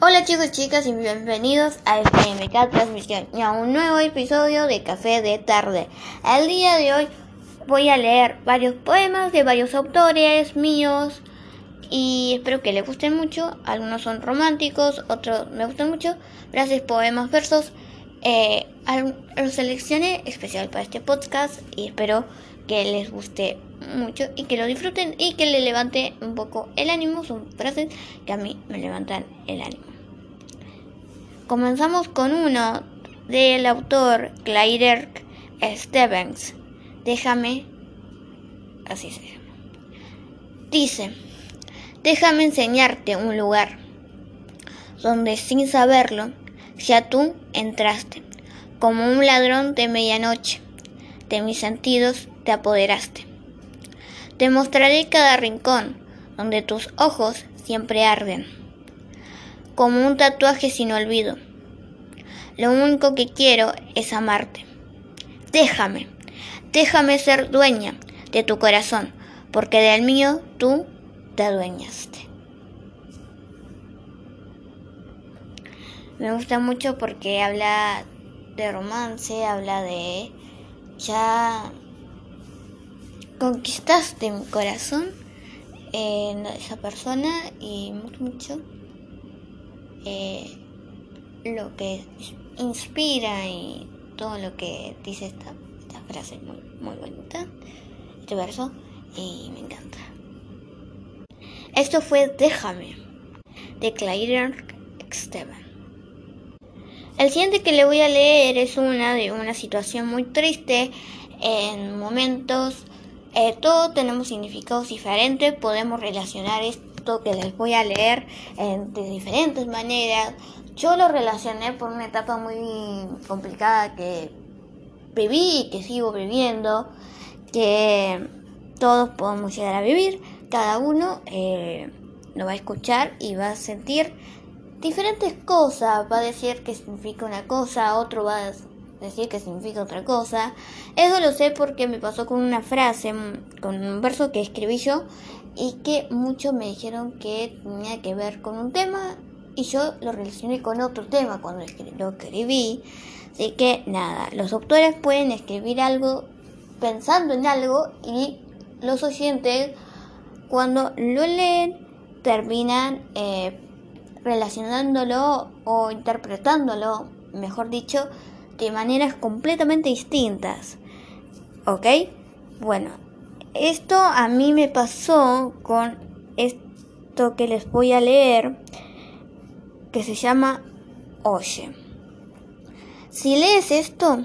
Hola chicos y chicas y bienvenidos a FMK Transmisión y a un nuevo episodio de Café de Tarde. El día de hoy voy a leer varios poemas de varios autores míos y espero que les gusten mucho. Algunos son románticos, otros me gustan mucho. Gracias poemas, versos. Eh, los seleccioné especial para este podcast y espero que les guste mucho y que lo disfruten y que le levante un poco el ánimo. Son frases que a mí me levantan el ánimo. Comenzamos con uno del autor Claire Stevens. Déjame, así se llama. Dice, déjame enseñarte un lugar donde sin saberlo ya tú entraste, como un ladrón de medianoche, de mis sentidos te apoderaste. Te mostraré cada rincón donde tus ojos siempre arden, como un tatuaje sin olvido. Lo único que quiero es amarte. Déjame, déjame ser dueña de tu corazón, porque del mío tú te adueñaste. Me gusta mucho porque habla de romance, habla de ya conquistaste mi corazón en esa persona y mucho lo que inspira y todo lo que dice esta, frase muy, muy bonita, este verso, y me encanta. Esto fue Déjame, de Claire Esteban. El siguiente que le voy a leer es una de una situación muy triste en momentos eh, todos tenemos significados diferentes, podemos relacionar esto que les voy a leer de diferentes maneras. Yo lo relacioné por una etapa muy complicada que viví y que sigo viviendo, que todos podemos llegar a vivir, cada uno eh, lo va a escuchar y va a sentir diferentes cosas, va a decir que significa una cosa, otro va a decir que significa otra cosa. Eso lo sé porque me pasó con una frase, con un verso que escribí yo y que muchos me dijeron que tenía que ver con un tema y yo lo relacioné con otro tema cuando lo escribí. Así que nada, los autores pueden escribir algo pensando en algo y los oyentes cuando lo leen terminan eh, relacionándolo o interpretándolo, mejor dicho, de maneras completamente distintas. ¿Ok? Bueno, esto a mí me pasó con esto que les voy a leer, que se llama Oye. Si lees esto,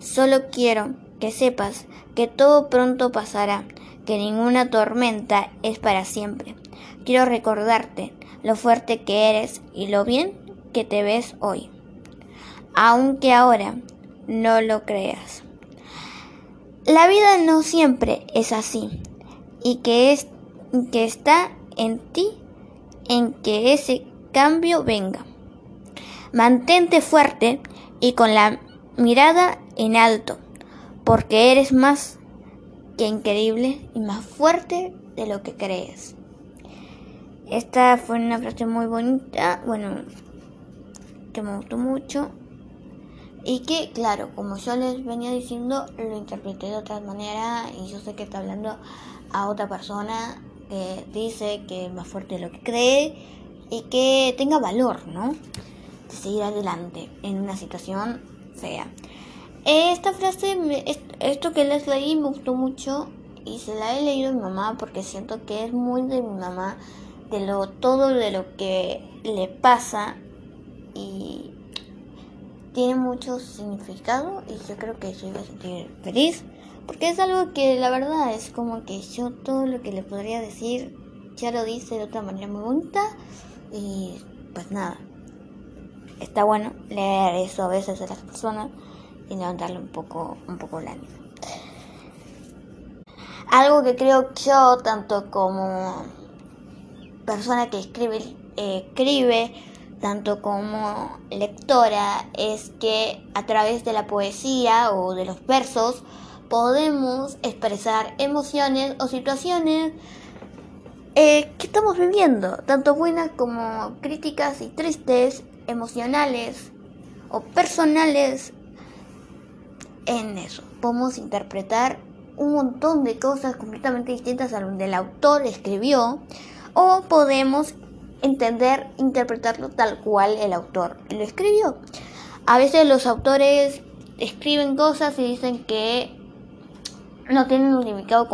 solo quiero que sepas que todo pronto pasará, que ninguna tormenta es para siempre. Quiero recordarte lo fuerte que eres y lo bien que te ves hoy aunque ahora no lo creas. La vida no siempre es así y que, es, que está en ti en que ese cambio venga. Mantente fuerte y con la mirada en alto, porque eres más que increíble y más fuerte de lo que crees. Esta fue una frase muy bonita, bueno, que me gustó mucho. Y que, claro, como yo les venía diciendo, lo interpreté de otra manera y yo sé que está hablando a otra persona que dice que es más fuerte de lo que cree y que tenga valor, ¿no? De seguir adelante en una situación fea. Esta frase, esto que les leí me gustó mucho y se la he leído a mi mamá porque siento que es muy de mi mamá, de lo todo de lo que le pasa y tiene mucho significado y yo creo que yo iba a sentir feliz porque es algo que la verdad es como que yo todo lo que le podría decir ya lo dice de otra manera muy bonita y pues nada está bueno leer eso a veces a las personas y levantarle un poco un poco el ánimo. Algo que creo yo tanto como persona que escribe eh, escribe tanto como lectora es que a través de la poesía o de los versos podemos expresar emociones o situaciones eh, que estamos viviendo, tanto buenas como críticas y tristes, emocionales o personales. En eso podemos interpretar un montón de cosas completamente distintas a lo que el autor escribió o podemos entender, interpretarlo tal cual el autor lo escribió. A veces los autores escriben cosas y dicen que no tienen un significado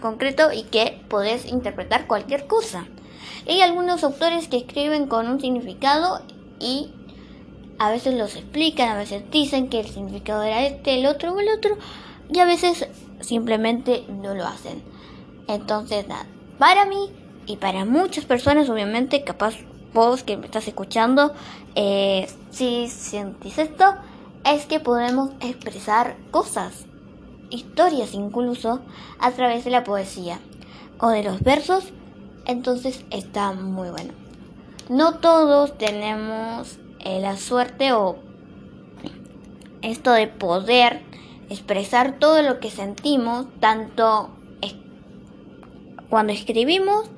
concreto y que podés interpretar cualquier cosa. Hay algunos autores que escriben con un significado y a veces los explican, a veces dicen que el significado era este, el otro o el otro, y a veces simplemente no lo hacen. Entonces, nada, para mí y para muchas personas, obviamente, capaz vos que me estás escuchando, eh, si sentís esto, es que podemos expresar cosas, historias incluso, a través de la poesía o de los versos, entonces está muy bueno. No todos tenemos eh, la suerte o esto de poder expresar todo lo que sentimos, tanto cuando escribimos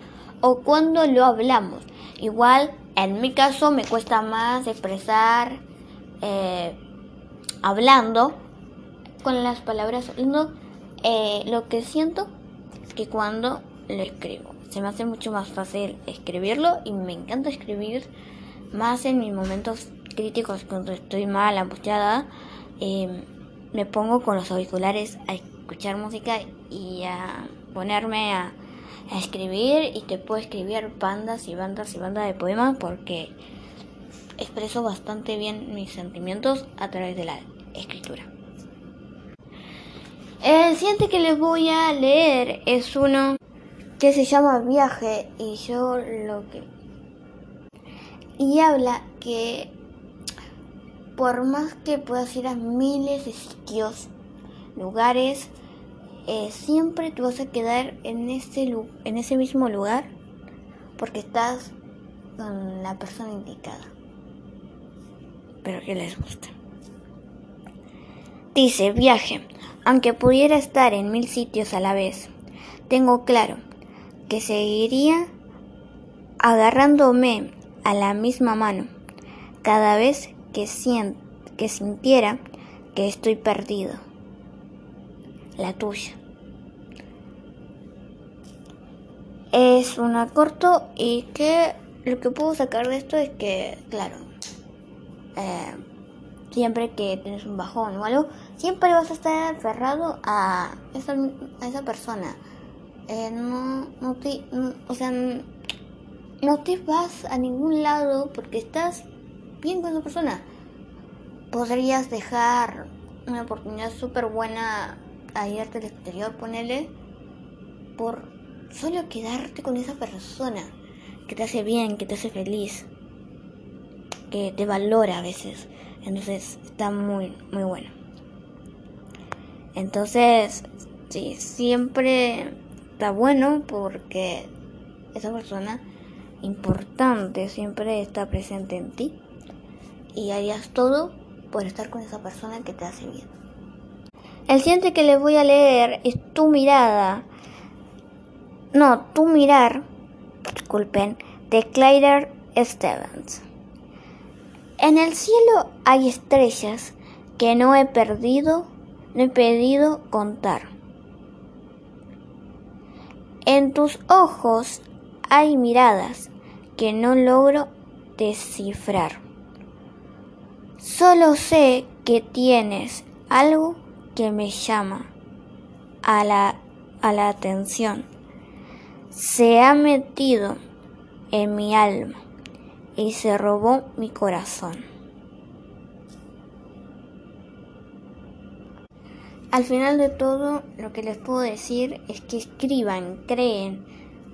o cuando lo hablamos. Igual, en mi caso, me cuesta más expresar eh, hablando con las palabras, no, eh, lo que siento que cuando lo escribo. Se me hace mucho más fácil escribirlo y me encanta escribir más en mis momentos críticos cuando estoy mal, angustiada. Me pongo con los auriculares a escuchar música y a ponerme a, escribir y te puedo escribir bandas y bandas y bandas de poemas porque expreso bastante bien mis sentimientos a través de la escritura. El siguiente que les voy a leer es uno que se llama Viaje y yo lo que... Y habla que por más que puedas ir a miles de sitios, lugares, eh, siempre te vas a quedar en ese, en ese mismo lugar porque estás con la persona indicada. Pero que les gusta. Dice, viaje, aunque pudiera estar en mil sitios a la vez, tengo claro que seguiría agarrándome a la misma mano cada vez que, que sintiera que estoy perdido. La tuya. Es una corto y que lo que puedo sacar de esto es que, claro, eh, siempre que tienes un bajón o algo, siempre vas a estar aferrado a esa, a esa persona. Eh, no, no te, o sea, no te vas a ningún lado porque estás bien con esa persona. Podrías dejar una oportunidad súper buena a irte al exterior, ponele, por solo quedarte con esa persona que te hace bien, que te hace feliz, que te valora a veces. Entonces está muy, muy bueno. Entonces, sí, siempre está bueno porque esa persona importante siempre está presente en ti y harías todo por estar con esa persona que te hace bien. El siguiente que les voy a leer es Tu mirada. No, Tu mirar, disculpen, de Clyder Stevens. En el cielo hay estrellas que no he perdido, no he pedido contar. En tus ojos hay miradas que no logro descifrar. Solo sé que tienes algo que me llama a la, a la atención. Se ha metido en mi alma y se robó mi corazón. Al final de todo, lo que les puedo decir es que escriban, creen,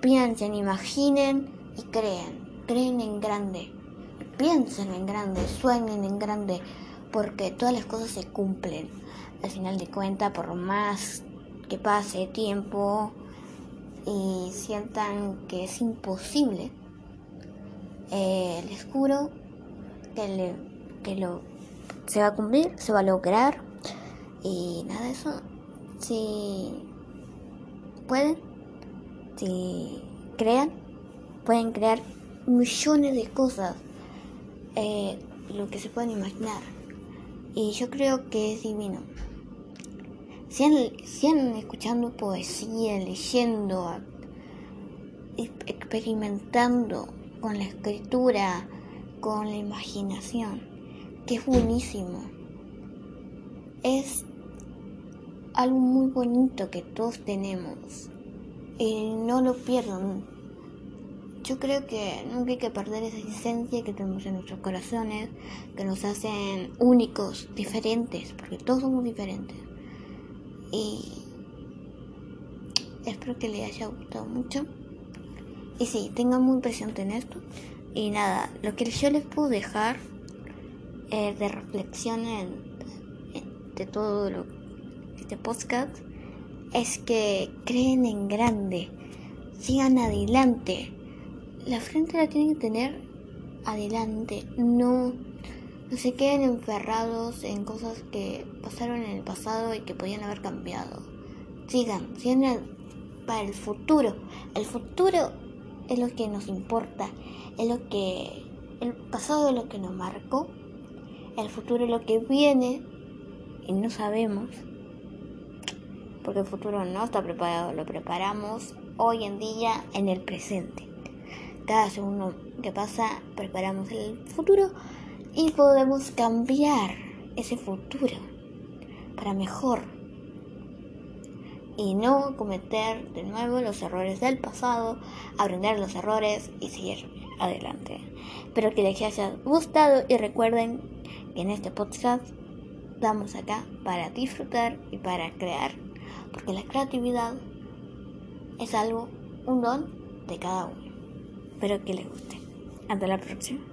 piensen, imaginen y creen. Creen en grande piensen en grande, sueñen en grande, porque todas las cosas se cumplen. Al final de cuentas, por más que pase tiempo y sientan que es imposible, eh, les juro que, que lo, se va a cumplir, se va a lograr. Y nada, de eso, si pueden, si crean, pueden crear millones de cosas, eh, lo que se pueden imaginar. Y yo creo que es divino. Sigan, escuchando poesía, leyendo, experimentando con la escritura, con la imaginación, que es buenísimo. Es algo muy bonito que todos tenemos. Y no lo pierdan. Yo creo que nunca hay que perder esa esencia que tenemos en nuestros corazones, que nos hacen únicos, diferentes, porque todos somos diferentes. Y espero que les haya gustado mucho. Y sí, tengan muy presente en esto. Y nada, lo que yo les puedo dejar eh, de reflexión de todo lo, este podcast es que creen en grande, sigan adelante. La frente la tienen que tener adelante, no se queden enferrados en cosas que pasaron en el pasado y que podían haber cambiado. Sigan, sigan para el futuro. El futuro es lo que nos importa, es lo que el pasado es lo que nos marcó, el futuro es lo que viene y no sabemos, porque el futuro no está preparado, lo preparamos hoy en día en el presente. Cada segundo que pasa preparamos el futuro y podemos cambiar ese futuro para mejor y no cometer de nuevo los errores del pasado, aprender los errores y seguir adelante. Espero que les haya gustado y recuerden que en este podcast estamos acá para disfrutar y para crear, porque la creatividad es algo, un don de cada uno. Espero que les guste. Hasta la próxima.